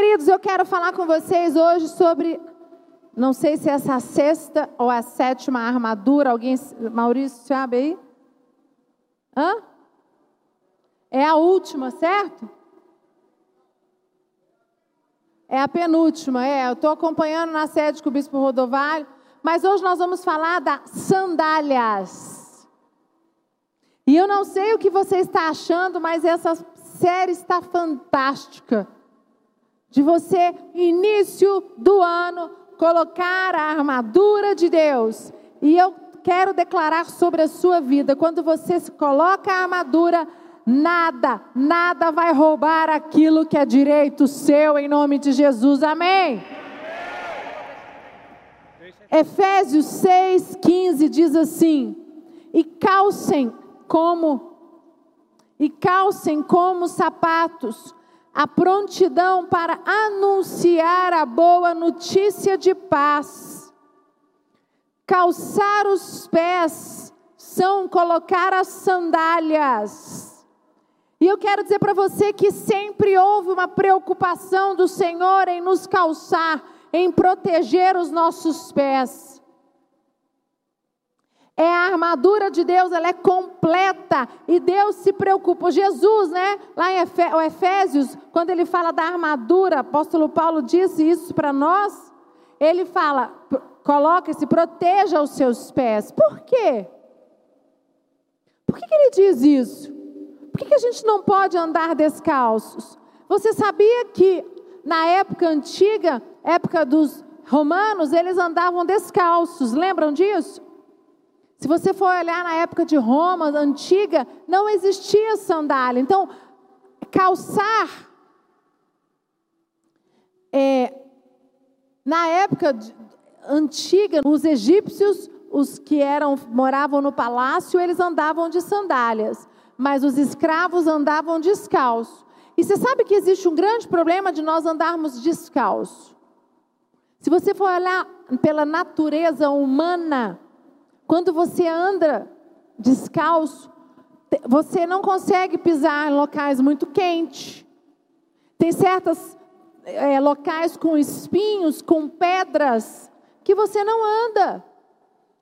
queridos, eu quero falar com vocês hoje sobre, não sei se é essa sexta ou a sétima armadura. Alguém, Maurício, sabe aí? Hã? É a última, certo? É a penúltima, é. Eu estou acompanhando na sede com o Bispo Rodovalho, mas hoje nós vamos falar das sandálias. E eu não sei o que você está achando, mas essa série está fantástica. De você, início do ano, colocar a armadura de Deus. E eu quero declarar sobre a sua vida: quando você se coloca a armadura, nada, nada vai roubar aquilo que é direito seu, em nome de Jesus. Amém. Efésios 6, 15 diz assim: E calcem como e calcem como sapatos a prontidão para anunciar a boa notícia de paz. Calçar os pés são colocar as sandálias. E eu quero dizer para você que sempre houve uma preocupação do Senhor em nos calçar, em proteger os nossos pés é a armadura de Deus, ela é completa e Deus se preocupa. Jesus, né, lá em Efésios, quando ele fala da armadura, apóstolo Paulo disse isso para nós. Ele fala: coloque-se, proteja os seus pés. Por quê? Por que, que ele diz isso? Por que, que a gente não pode andar descalços? Você sabia que na época antiga, época dos romanos, eles andavam descalços, lembram disso? Se você for olhar na época de Roma antiga, não existia sandália. Então, calçar é, na época de, antiga, os egípcios, os que eram moravam no palácio, eles andavam de sandálias, mas os escravos andavam descalços. E você sabe que existe um grande problema de nós andarmos descalços. Se você for olhar pela natureza humana, quando você anda descalço, você não consegue pisar em locais muito quentes. Tem certos é, locais com espinhos, com pedras, que você não anda.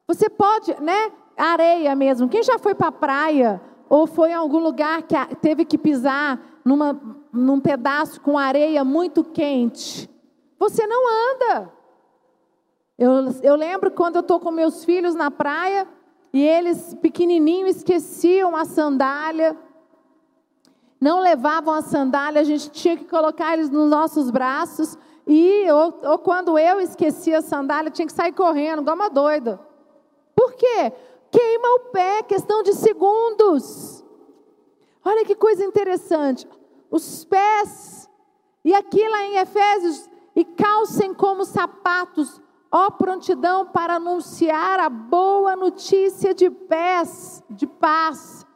Você pode, né? Areia mesmo. Quem já foi para a praia ou foi em algum lugar que teve que pisar numa, num pedaço com areia muito quente? Você não anda. Eu, eu lembro quando eu estou com meus filhos na praia e eles, pequenininhos, esqueciam a sandália, não levavam a sandália, a gente tinha que colocar eles nos nossos braços. E ou, ou quando eu esquecia a sandália, tinha que sair correndo, igual uma doida. Por quê? Queima o pé, questão de segundos. Olha que coisa interessante. Os pés, e aqui lá em Efésios, e calcem como sapatos Ó prontidão para anunciar a boa notícia de paz, de paz.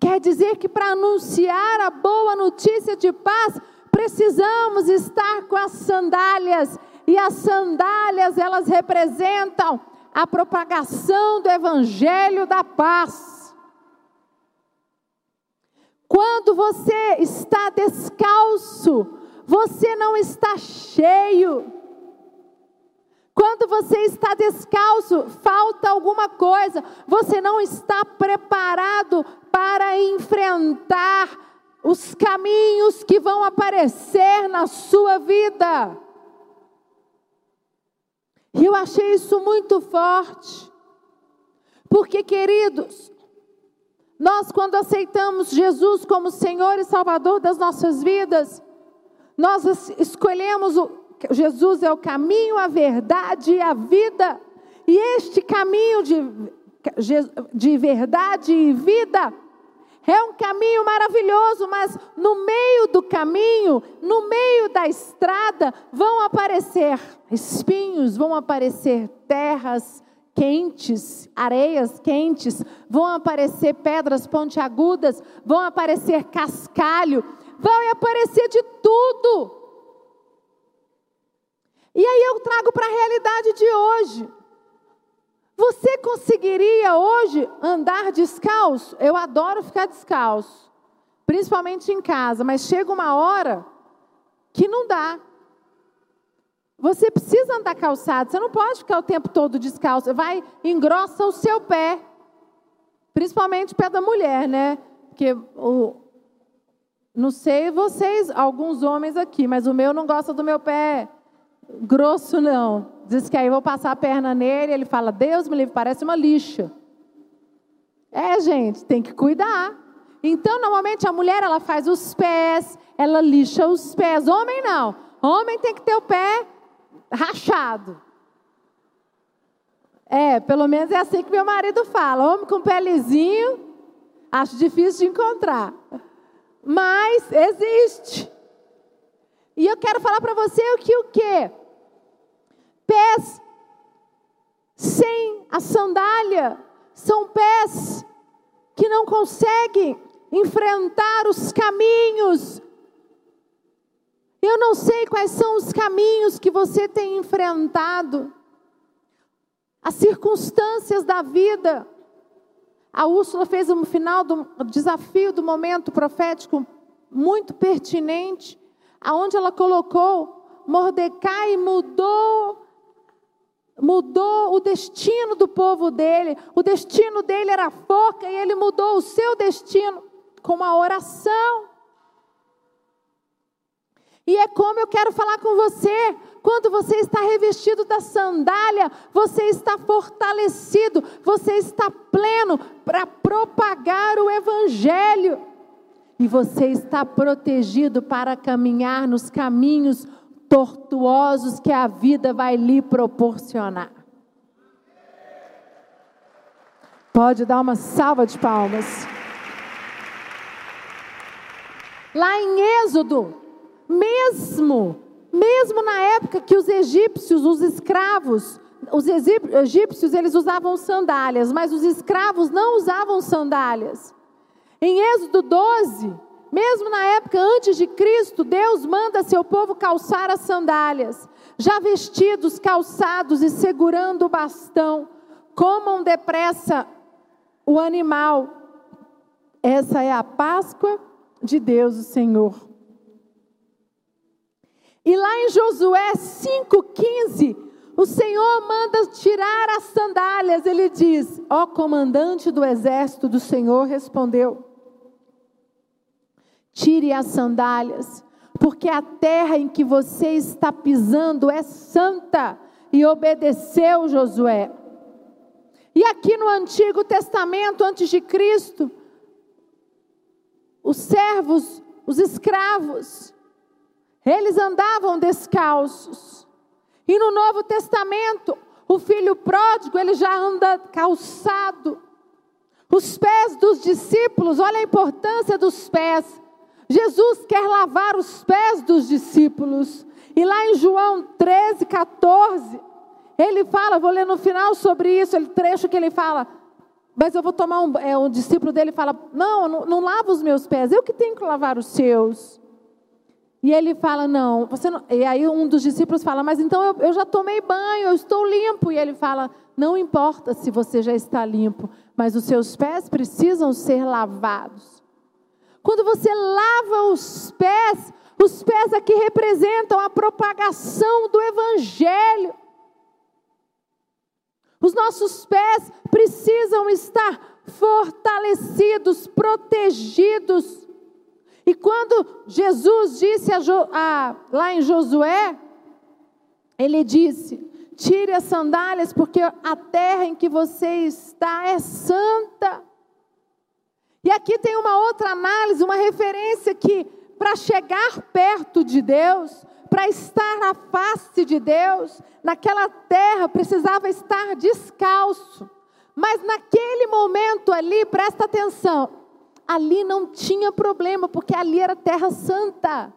Quer dizer que para anunciar a boa notícia de paz, precisamos estar com as sandálias, e as sandálias, elas representam a propagação do evangelho da paz. Quando você está descalço, você não está cheio. Quando você está descalço, falta alguma coisa, você não está preparado para enfrentar os caminhos que vão aparecer na sua vida. E eu achei isso muito forte, porque, queridos, nós, quando aceitamos Jesus como Senhor e Salvador das nossas vidas, nós escolhemos o, Jesus é o caminho, a verdade e a vida. E este caminho de, de verdade e vida é um caminho maravilhoso, mas no meio do caminho, no meio da estrada, vão aparecer espinhos, vão aparecer terras quentes, areias quentes, vão aparecer pedras pontiagudas, vão aparecer cascalho, vai aparecer de tudo. E aí eu trago para a realidade de hoje. Você conseguiria hoje andar descalço? Eu adoro ficar descalço, principalmente em casa, mas chega uma hora que não dá. Você precisa andar calçado, você não pode ficar o tempo todo descalço. Vai, engrossa o seu pé. Principalmente o pé da mulher, né? Porque o, não sei vocês, alguns homens aqui, mas o meu não gosta do meu pé grosso, não. Diz que aí eu vou passar a perna nele, ele fala, Deus me livre, parece uma lixa. É, gente, tem que cuidar. Então, normalmente a mulher ela faz os pés, ela lixa os pés. Homem não. Homem tem que ter o pé rachado. É, pelo menos é assim que meu marido fala. Homem com pé lisinho, acho difícil de encontrar. Mas existe. E eu quero falar para você o que o quê? Pés sem a sandália são pés que não conseguem enfrentar os caminhos. Eu não sei quais são os caminhos que você tem enfrentado, as circunstâncias da vida. A Úrsula fez no final do desafio do momento profético muito pertinente, aonde ela colocou Mordecai mudou mudou o destino do povo dele. O destino dele era forca e ele mudou o seu destino com a oração. E é como eu quero falar com você. Quando você está revestido da sandália, você está fortalecido, você está pleno para propagar o Evangelho. E você está protegido para caminhar nos caminhos tortuosos que a vida vai lhe proporcionar. Pode dar uma salva de palmas. Lá em Êxodo, mesmo, mesmo na época que os egípcios, os escravos, os egípcios eles usavam sandálias, mas os escravos não usavam sandálias. Em Êxodo 12, mesmo na época antes de Cristo, Deus manda seu povo calçar as sandálias, já vestidos, calçados e segurando o bastão, comam depressa o animal. Essa é a Páscoa de Deus, o Senhor. E lá em Josué 5,15, o Senhor manda tirar as sandálias. Ele diz: Ó comandante do exército do Senhor, respondeu Tire as sandálias, porque a terra em que você está pisando é santa. E obedeceu Josué. E aqui no Antigo Testamento, antes de Cristo, os servos, os escravos, eles andavam descalços. E no Novo Testamento, o filho pródigo, ele já anda calçado. Os pés dos discípulos, olha a importância dos pés. Jesus quer lavar os pés dos discípulos. E lá em João 13, 14, ele fala, vou ler no final sobre isso, ele trecho que ele fala, mas eu vou tomar um, é, um discípulo dele fala, não, não, não lava os meus pés, eu que tenho que lavar os seus. E ele fala, não, você não... E aí um dos discípulos fala, mas então eu, eu já tomei banho, eu estou limpo. E ele fala, não importa se você já está limpo, mas os seus pés precisam ser lavados. Quando você lava os pés, os pés aqui representam a propagação do Evangelho. Os nossos pés precisam estar fortalecidos, protegidos. E quando Jesus disse a a, lá em Josué, ele disse: Tire as sandálias, porque a terra em que você está é santa. E aqui tem uma outra análise, uma referência que para chegar perto de Deus, para estar à face de Deus, naquela terra precisava estar descalço. Mas naquele momento ali, presta atenção, ali não tinha problema, porque ali era terra santa.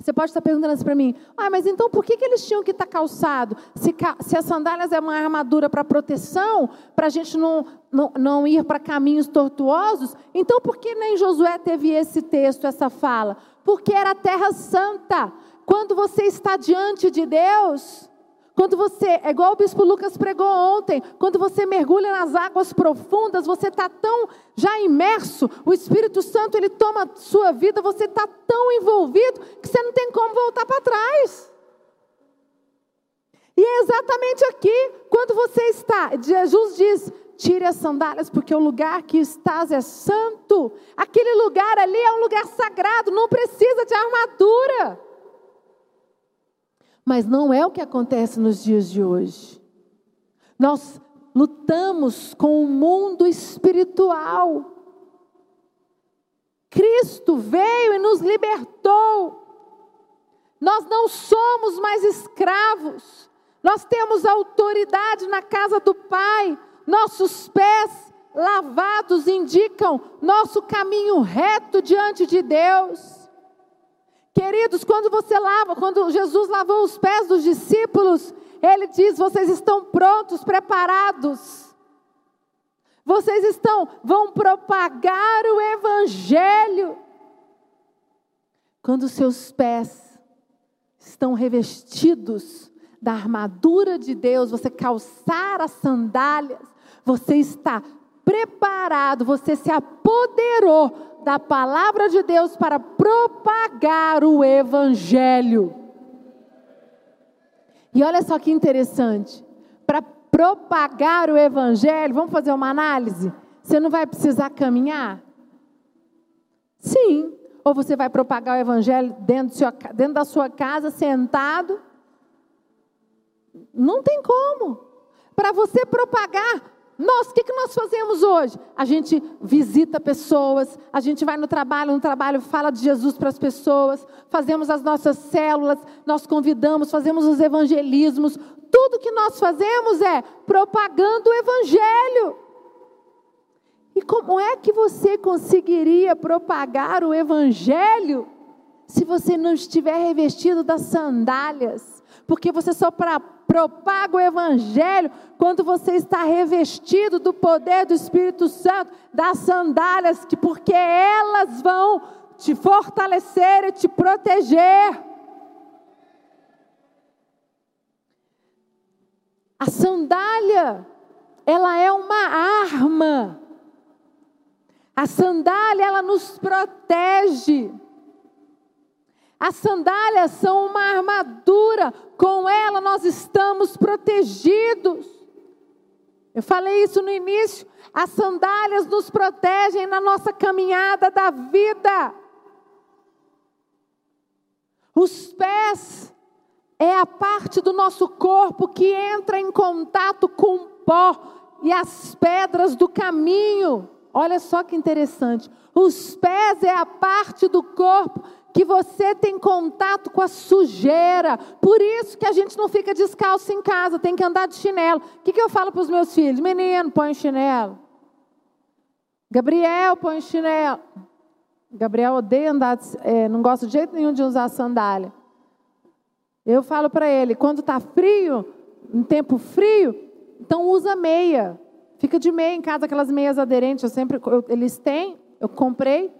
Você pode estar perguntando assim para mim, ah, mas então por que, que eles tinham que estar calçado? Se, se as sandálias é uma armadura para proteção, para a gente não, não, não ir para caminhos tortuosos, então por que nem Josué teve esse texto, essa fala? Porque era terra santa. Quando você está diante de Deus, Quando você, é igual o bispo Lucas pregou ontem, quando você mergulha nas águas profundas, você está tão já imerso, o Espírito Santo ele toma sua vida, você está tão envolvido que você não tem como voltar para trás. E é exatamente aqui, quando você está, Jesus diz: tire as sandálias, porque o lugar que estás é santo. Aquele lugar ali é um lugar sagrado, não precisa de armadura. Mas não é o que acontece nos dias de hoje. Nós lutamos com o mundo espiritual. Cristo veio e nos libertou. Nós não somos mais escravos. Nós temos autoridade na casa do Pai. Nossos pés lavados indicam nosso caminho reto diante de Deus. Queridos, quando você lava, quando Jesus lavou os pés dos discípulos, ele diz: "Vocês estão prontos, preparados. Vocês estão vão propagar o evangelho. Quando seus pés estão revestidos da armadura de Deus, você calçar as sandálias, você está preparado, você se apoderou da palavra de Deus para propagar o evangelho. E olha só que interessante. Para propagar o evangelho, vamos fazer uma análise? Você não vai precisar caminhar? Sim. Ou você vai propagar o evangelho dentro, sua, dentro da sua casa, sentado? Não tem como. Para você propagar nós, o que, que nós fazemos hoje? A gente visita pessoas, a gente vai no trabalho, no trabalho fala de Jesus para as pessoas, fazemos as nossas células, nós convidamos, fazemos os evangelismos. Tudo que nós fazemos é propagando o evangelho. E como é que você conseguiria propagar o evangelho se você não estiver revestido das sandálias? Porque você só para propaga o Evangelho quando você está revestido do poder do Espírito Santo, das sandálias, que porque elas vão te fortalecer e te proteger. A sandália, ela é uma arma. A sandália, ela nos protege. As sandálias são uma armadura, com ela nós estamos protegidos. Eu falei isso no início. As sandálias nos protegem na nossa caminhada da vida. Os pés é a parte do nosso corpo que entra em contato com o pó e as pedras do caminho. Olha só que interessante. Os pés é a parte do corpo que você tem contato com a sujeira. Por isso que a gente não fica descalço em casa, tem que andar de chinelo. O que, que eu falo para os meus filhos? Menino, põe chinelo. Gabriel, põe chinelo. Gabriel odeia andar, de, é, não gosta de jeito nenhum de usar sandália. Eu falo para ele, quando está frio, em tempo frio, então usa meia. Fica de meia em casa, aquelas meias aderentes, eu sempre, eu, eles têm, eu comprei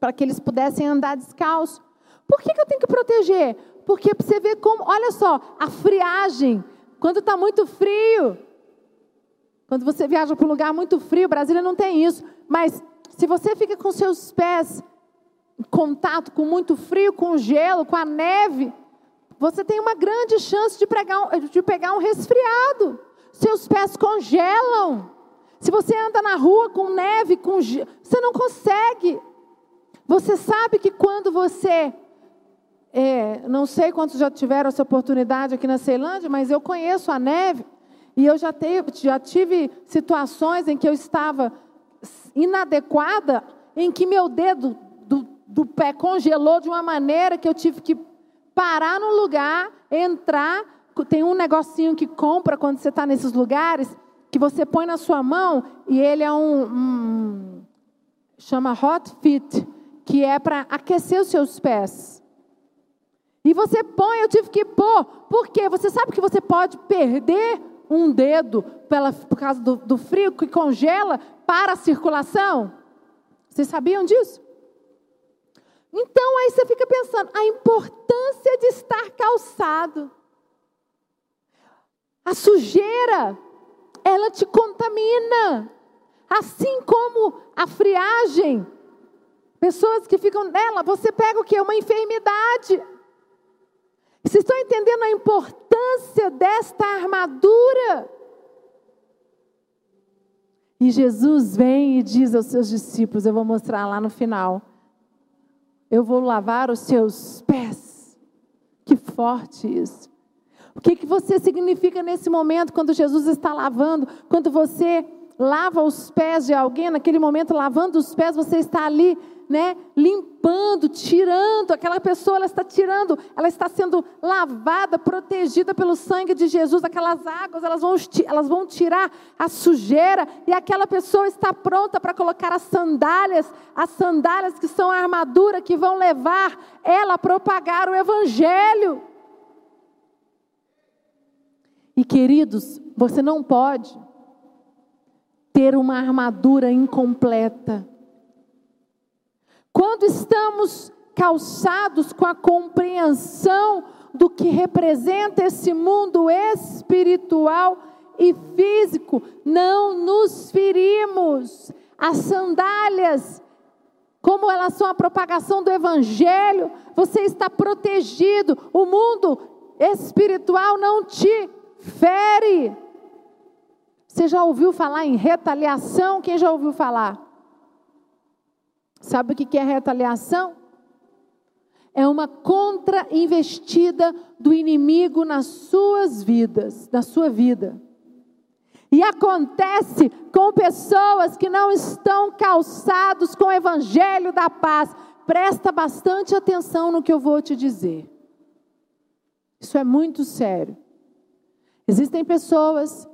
para que eles pudessem andar descalço. Por que, que eu tenho que proteger? Porque você vê como, olha só, a friagem, quando está muito frio, quando você viaja para um lugar muito frio, Brasília não tem isso, mas se você fica com seus pés em contato com muito frio, com gelo, com a neve, você tem uma grande chance de pegar um, de pegar um resfriado. Seus pés congelam. Se você anda na rua com neve, com gelo, você não consegue. Você sabe que quando você. É, não sei quantos já tiveram essa oportunidade aqui na Ceilândia, mas eu conheço a neve. E eu já, teve, já tive situações em que eu estava inadequada, em que meu dedo do, do pé congelou de uma maneira que eu tive que parar no lugar, entrar. Tem um negocinho que compra quando você está nesses lugares, que você põe na sua mão e ele é um, um chama Hot Fit que é para aquecer os seus pés. E você põe, eu tive que pôr, porque você sabe que você pode perder um dedo pela, por causa do, do frio que congela para a circulação? Vocês sabiam disso? Então aí você fica pensando, a importância de estar calçado. A sujeira, ela te contamina. Assim como a friagem, pessoas que ficam nela, você pega o que? Uma enfermidade. Vocês estão entendendo a importância desta armadura? E Jesus vem e diz aos seus discípulos: Eu vou mostrar lá no final. Eu vou lavar os seus pés. Que forte isso. O que, que você significa nesse momento, quando Jesus está lavando, quando você lava os pés de alguém, naquele momento lavando os pés, você está ali né, limpando, tirando, aquela pessoa ela está tirando, ela está sendo lavada, protegida pelo sangue de Jesus, aquelas águas, elas vão, elas vão tirar a sujeira, e aquela pessoa está pronta para colocar as sandálias, as sandálias que são a armadura que vão levar ela a propagar o evangelho. E queridos, você não pode ter uma armadura incompleta quando estamos calçados com a compreensão do que representa esse mundo espiritual e físico, não nos ferimos. As sandálias, como elas são a propagação do evangelho, você está protegido. O mundo espiritual não te fere. Você já ouviu falar em retaliação? Quem já ouviu falar? Sabe o que é retaliação? É uma contra-investida do inimigo nas suas vidas, na sua vida. E acontece com pessoas que não estão calçados com o evangelho da paz. Presta bastante atenção no que eu vou te dizer. Isso é muito sério. Existem pessoas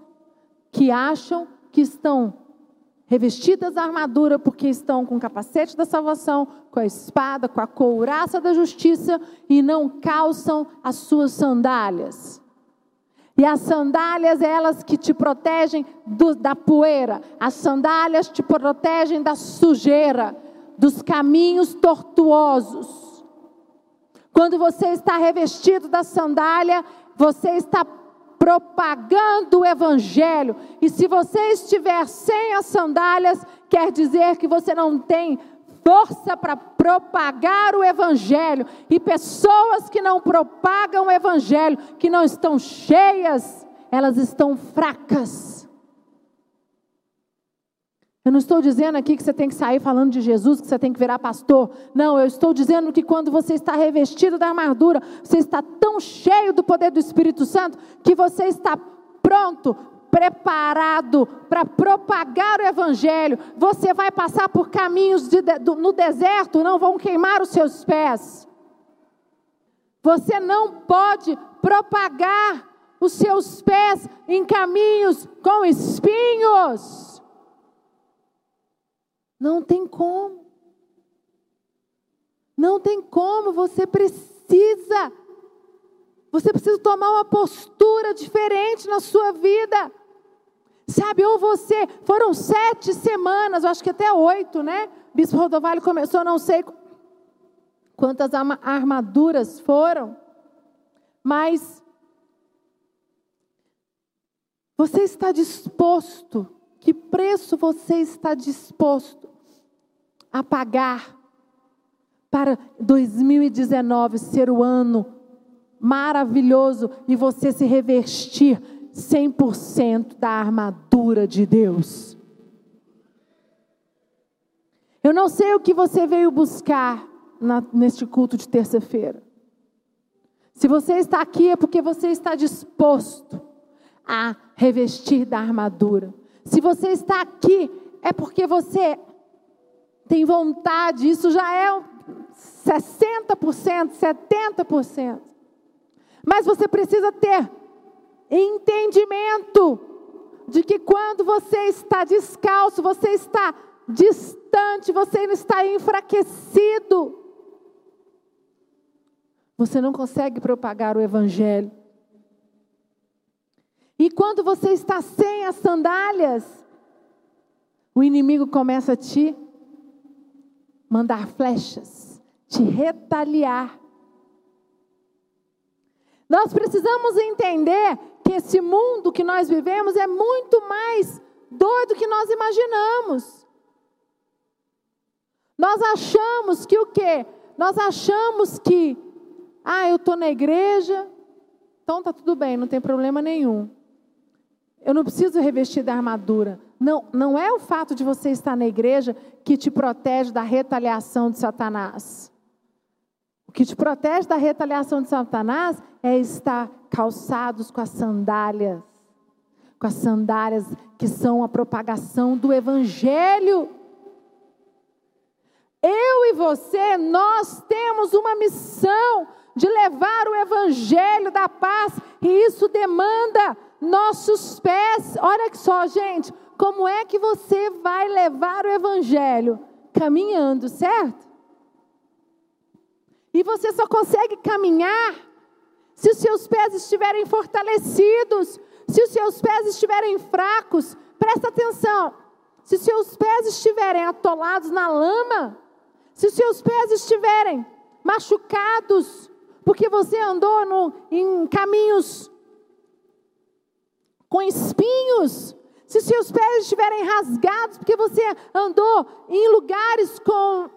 que acham que estão revestidas da armadura, porque estão com o capacete da salvação, com a espada, com a couraça da justiça e não calçam as suas sandálias. E as sandálias, elas que te protegem do, da poeira, as sandálias te protegem da sujeira, dos caminhos tortuosos. Quando você está revestido da sandália, você está propagando o Evangelho. E se você estiver sem as sandálias, quer dizer que você não tem força para propagar o Evangelho. E pessoas que não propagam o Evangelho, que não estão cheias, elas estão fracas. Eu não estou dizendo aqui que você tem que sair falando de Jesus, que você tem que virar pastor. Não, eu estou dizendo que quando você está revestido da armadura, você está tão cheio do poder do Espírito Santo, que você está pronto, preparado para propagar o Evangelho. Você vai passar por caminhos de, do, no deserto, não vão queimar os seus pés. Você não pode propagar os seus pés em caminhos com espinhos. Não tem como. Não tem como, você precisa. Você precisa tomar uma postura diferente na sua vida. Sabe, ou você, foram sete semanas, eu acho que até oito, né? Bispo Rodovalho começou, não sei quantas armaduras foram, mas você está disposto, que preço você está disposto a pagar para 2019 ser o ano maravilhoso e você se revestir 100% da armadura de Deus. Eu não sei o que você veio buscar na, neste culto de terça-feira. Se você está aqui é porque você está disposto a revestir da armadura. Se você está aqui é porque você tem vontade, isso já é 60%, 70%. Mas você precisa ter entendimento de que quando você está descalço, você está distante, você está enfraquecido. Você não consegue propagar o evangelho. E quando você está sem as sandálias, o inimigo começa a te mandar flechas, te retaliar. Nós precisamos entender que esse mundo que nós vivemos é muito mais doido que nós imaginamos. Nós achamos que o quê? Nós achamos que, ah, eu estou na igreja, então tá tudo bem, não tem problema nenhum. Eu não preciso revestir da armadura. Não, não é o fato de você estar na igreja que te protege da retaliação de Satanás. O que te protege da retaliação de Satanás é estar calçados com as sandálias, com as sandálias que são a propagação do evangelho. Eu e você, nós temos uma missão de levar o evangelho da paz, e isso demanda nossos pés. Olha só, gente, como é que você vai levar o evangelho? Caminhando, certo? E você só consegue caminhar se os seus pés estiverem fortalecidos, se os seus pés estiverem fracos. Presta atenção. Se os seus pés estiverem atolados na lama, se os seus pés estiverem machucados, porque você andou no, em caminhos com espinhos, se seus pés estiverem rasgados, porque você andou em lugares com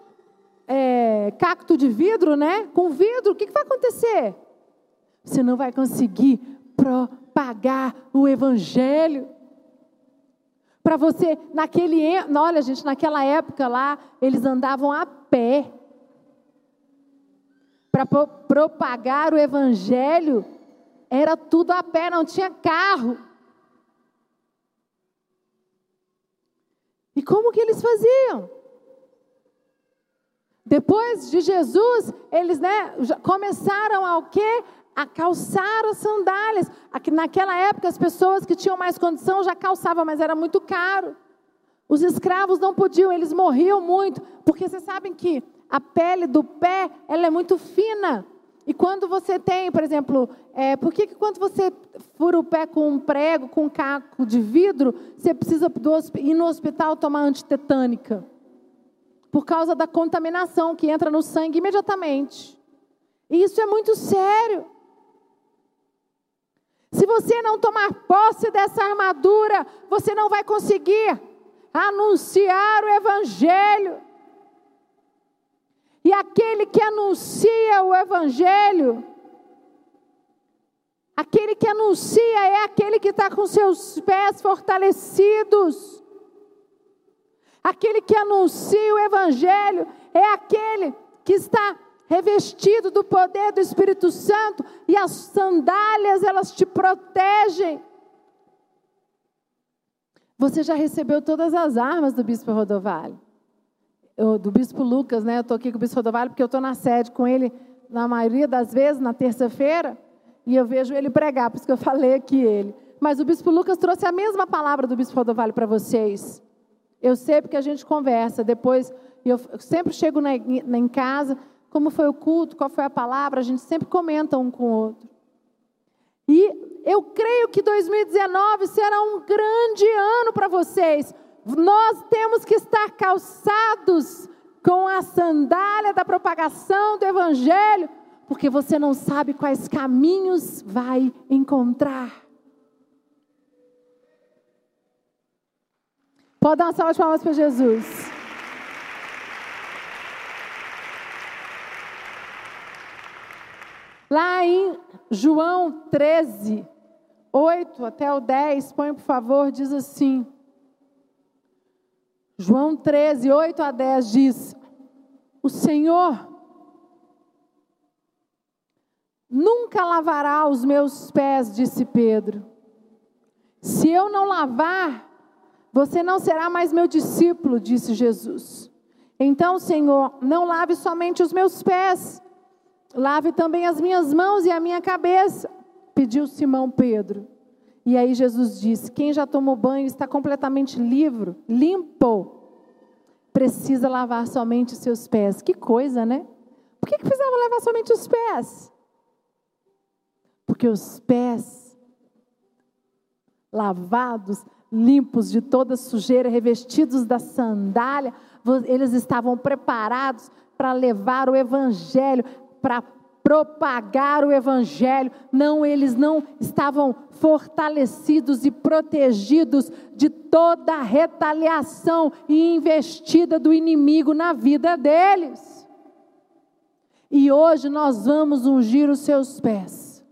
é, cacto de vidro, né? Com vidro, o que, que vai acontecer? Você não vai conseguir propagar o evangelho. Para você, naquele, olha gente, naquela época lá, eles andavam a pé. Para propagar o evangelho, era tudo a pé, não tinha carro. Como que eles faziam? Depois de Jesus, eles né, começaram a o quê? A calçar as sandálias. Naquela época, as pessoas que tinham mais condição já calçavam, mas era muito caro. Os escravos não podiam, eles morriam muito, porque vocês sabem que a pele do pé ela é muito fina. E quando você tem, por exemplo, é, por que, que quando você fura o pé com um prego, com um caco de vidro, você precisa ir no hospital tomar antitetânica? Por causa da contaminação que entra no sangue imediatamente. E isso é muito sério. Se você não tomar posse dessa armadura, você não vai conseguir anunciar o Evangelho. Aquele que anuncia o Evangelho, aquele que anuncia é aquele que está com seus pés fortalecidos. Aquele que anuncia o Evangelho é aquele que está revestido do poder do Espírito Santo e as sandálias elas te protegem. Você já recebeu todas as armas do Bispo Rodovalho eu, do Bispo Lucas, né? Eu estou aqui com o Bispo Rodovalho porque eu estou na sede com ele na maioria das vezes, na terça-feira, e eu vejo ele pregar, por isso que eu falei aqui ele. Mas o Bispo Lucas trouxe a mesma palavra do Bispo Rodovalho para vocês. Eu sei porque a gente conversa, depois, eu sempre chego na, na, em casa, como foi o culto, qual foi a palavra, a gente sempre comenta um com o outro. E eu creio que 2019 será um grande ano para vocês, nós temos que estar calçados com a sandália da propagação do Evangelho, porque você não sabe quais caminhos vai encontrar. Pode dar uma salva de palmas para Jesus. Lá em João 13, 8 até o 10, põe por favor, diz assim: João 13, 8 a 10 diz: O Senhor nunca lavará os meus pés, disse Pedro. Se eu não lavar, você não será mais meu discípulo, disse Jesus. Então, Senhor, não lave somente os meus pés, lave também as minhas mãos e a minha cabeça, pediu Simão Pedro. E aí Jesus disse: Quem já tomou banho está completamente livre, limpo. Precisa lavar somente os seus pés. Que coisa, né? Por que, que precisava lavar somente os pés? Porque os pés lavados, limpos de toda sujeira, revestidos da sandália, eles estavam preparados para levar o evangelho, para propagar o evangelho. Não, eles não estavam fortalecidos e protegidos de toda a retaliação e investida do inimigo na vida deles. E hoje nós vamos ungir os seus pés.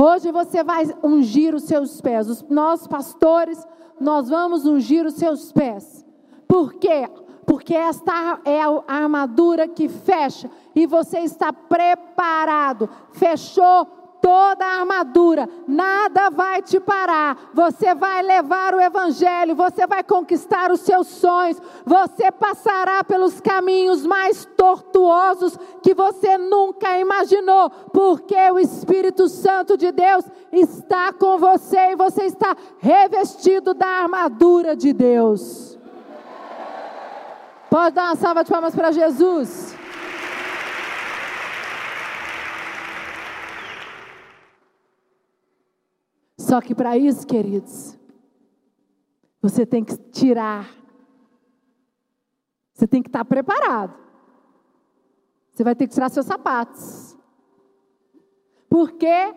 Hoje você vai ungir os seus pés. Nós, pastores, nós vamos ungir os seus pés. Por quê? Porque esta é a armadura que fecha e você está preparado. Fechou toda a armadura, nada vai te parar. Você vai levar o evangelho, você vai conquistar os seus sonhos, você passará pelos caminhos mais tortuosos que você nunca imaginou, porque o Espírito Santo de Deus está com você e você está revestido da armadura de Deus. Pode dar uma salva de palmas para Jesus. Só que para isso, queridos, você tem que tirar. Você tem que estar preparado. Você vai ter que tirar seus sapatos. Por quê?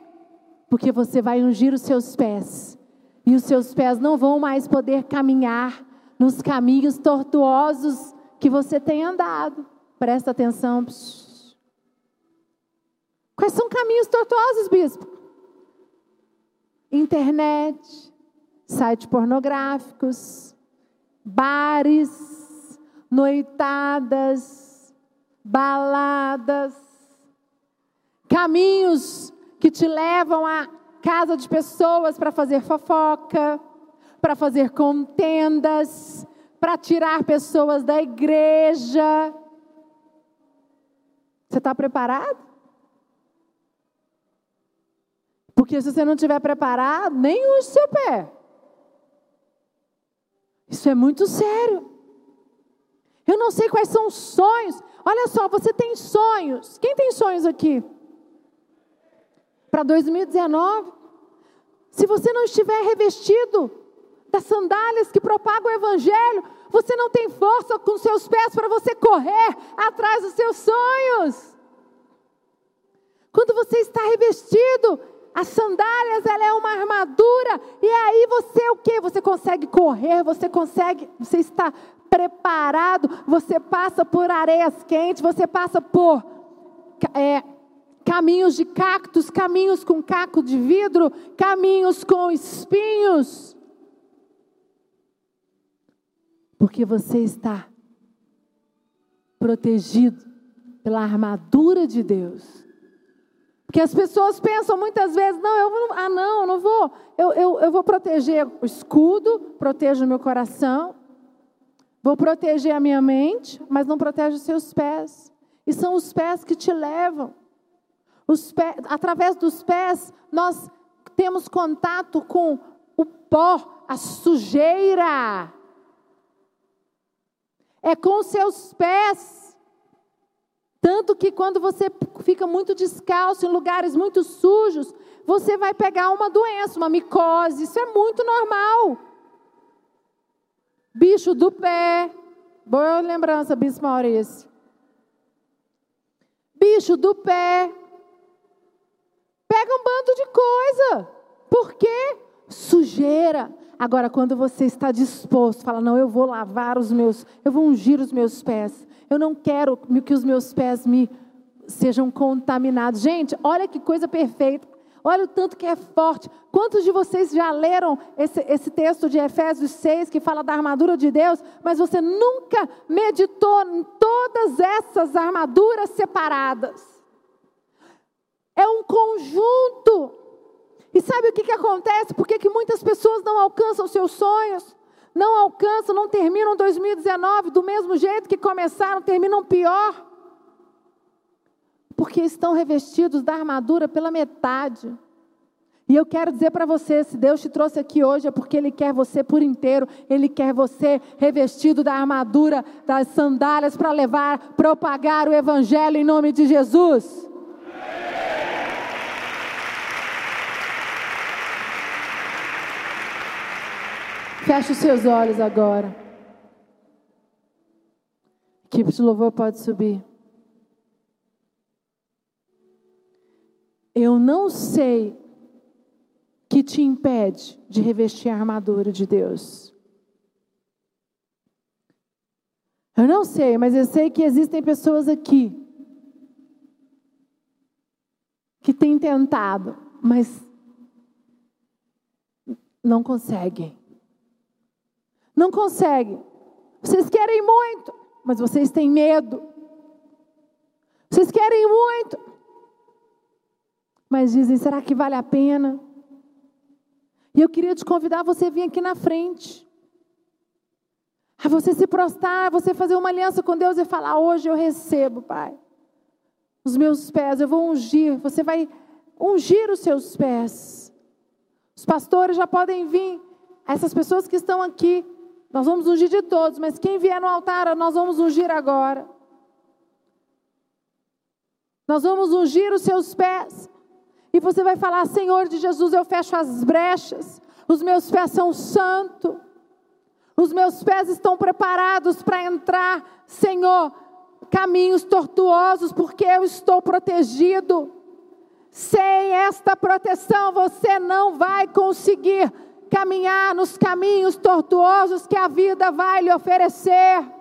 Porque você vai ungir os seus pés. E os seus pés não vão mais poder caminhar nos caminhos tortuosos que você tem andado. Presta atenção. Quais são caminhos tortuosos, bispo? Internet, sites pornográficos, bares, noitadas, baladas, caminhos que te levam à casa de pessoas para fazer fofoca, para fazer contendas, para tirar pessoas da igreja. Você está preparado? Porque se você não estiver preparado, nem use seu pé. Isso é muito sério. Eu não sei quais são os sonhos. Olha só, você tem sonhos. Quem tem sonhos aqui? Para 2019? Se você não estiver revestido das sandálias que propagam o Evangelho, você não tem força com seus pés para você correr atrás dos seus sonhos. Quando você está revestido, as sandálias, ela é uma armadura, e aí você o que? Você consegue correr, você consegue, você está preparado, você passa por areias quentes, você passa por é, caminhos de cactos, caminhos com caco de vidro, caminhos com espinhos. Porque você está protegido pela armadura de Deus. Porque as pessoas pensam muitas vezes, não, eu vou, ah não, eu não vou, eu, eu, eu vou proteger o escudo, protejo o meu coração, vou proteger a minha mente, mas não protege os seus pés. E são os pés que te levam. Os pés, através dos pés, nós temos contato com o pó, a sujeira é com os seus pés. Tanto que quando você fica muito descalço em lugares muito sujos, você vai pegar uma doença, uma micose. Isso é muito normal. Bicho do pé. Boa lembrança, Bispo Maurício. Bicho do pé. Pega um bando de coisa. Por quê? Sujeira. Agora, quando você está disposto, fala: Não, eu vou lavar os meus, eu vou ungir os meus pés. Eu não quero que os meus pés me sejam contaminados. Gente, olha que coisa perfeita. Olha o tanto que é forte. Quantos de vocês já leram esse, esse texto de Efésios 6 que fala da armadura de Deus, mas você nunca meditou em todas essas armaduras separadas? É um conjunto. E sabe o que, que acontece? Por que, muitas pessoas não alcançam seus sonhos? Não alcançam, não terminam 2019 do mesmo jeito que começaram, terminam pior. Porque estão revestidos da armadura pela metade. E eu quero dizer para você: se Deus te trouxe aqui hoje, é porque Ele quer você por inteiro, Ele quer você revestido da armadura, das sandálias para levar, propagar o Evangelho em nome de Jesus. Feche os seus olhos agora. A equipe de louvor pode subir. Eu não sei que te impede de revestir a armadura de Deus. Eu não sei, mas eu sei que existem pessoas aqui que têm tentado, mas não conseguem. Não conseguem. Vocês querem muito, mas vocês têm medo. Vocês querem muito, mas dizem: será que vale a pena? E eu queria te convidar você vir aqui na frente. A você se prostrar, você fazer uma aliança com Deus e falar: hoje eu recebo, Pai. Os meus pés, eu vou ungir. Você vai ungir os seus pés. Os pastores já podem vir. Essas pessoas que estão aqui, nós vamos ungir de todos, mas quem vier no altar, nós vamos ungir agora. Nós vamos ungir os seus pés. E você vai falar: Senhor de Jesus, eu fecho as brechas. Os meus pés são santos. Os meus pés estão preparados para entrar, Senhor, caminhos tortuosos, porque eu estou protegido. Sem esta proteção, você não vai conseguir caminhar nos caminhos tortuosos que a vida vai lhe oferecer.